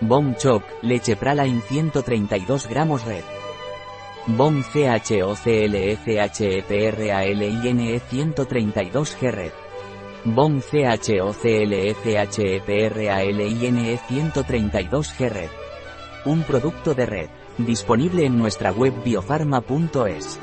Bom Choc, leche Pralain 132 gramos red. Bom CHOCLFHEPRALINE 132 G red. Bom CHOCLFHEPRALINE 132 G red. Un producto de red. Disponible en nuestra web biofarma.es.